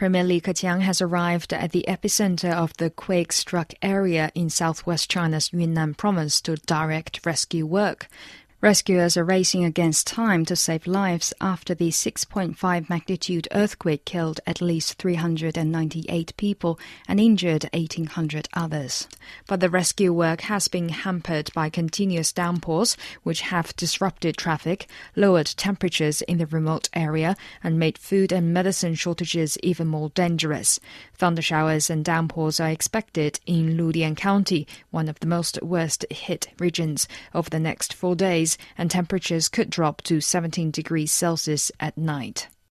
Premier Li Keqiang has arrived at the epicenter of the quake struck area in southwest China's Yunnan province to direct rescue work. Rescuers are racing against time to save lives after the 6.5 magnitude earthquake killed at least 398 people and injured 1,800 others. But the rescue work has been hampered by continuous downpours, which have disrupted traffic, lowered temperatures in the remote area, and made food and medicine shortages even more dangerous. Thunder showers and downpours are expected in Ludian County, one of the most worst hit regions, over the next four days and temperatures could drop to 17 degrees Celsius at night.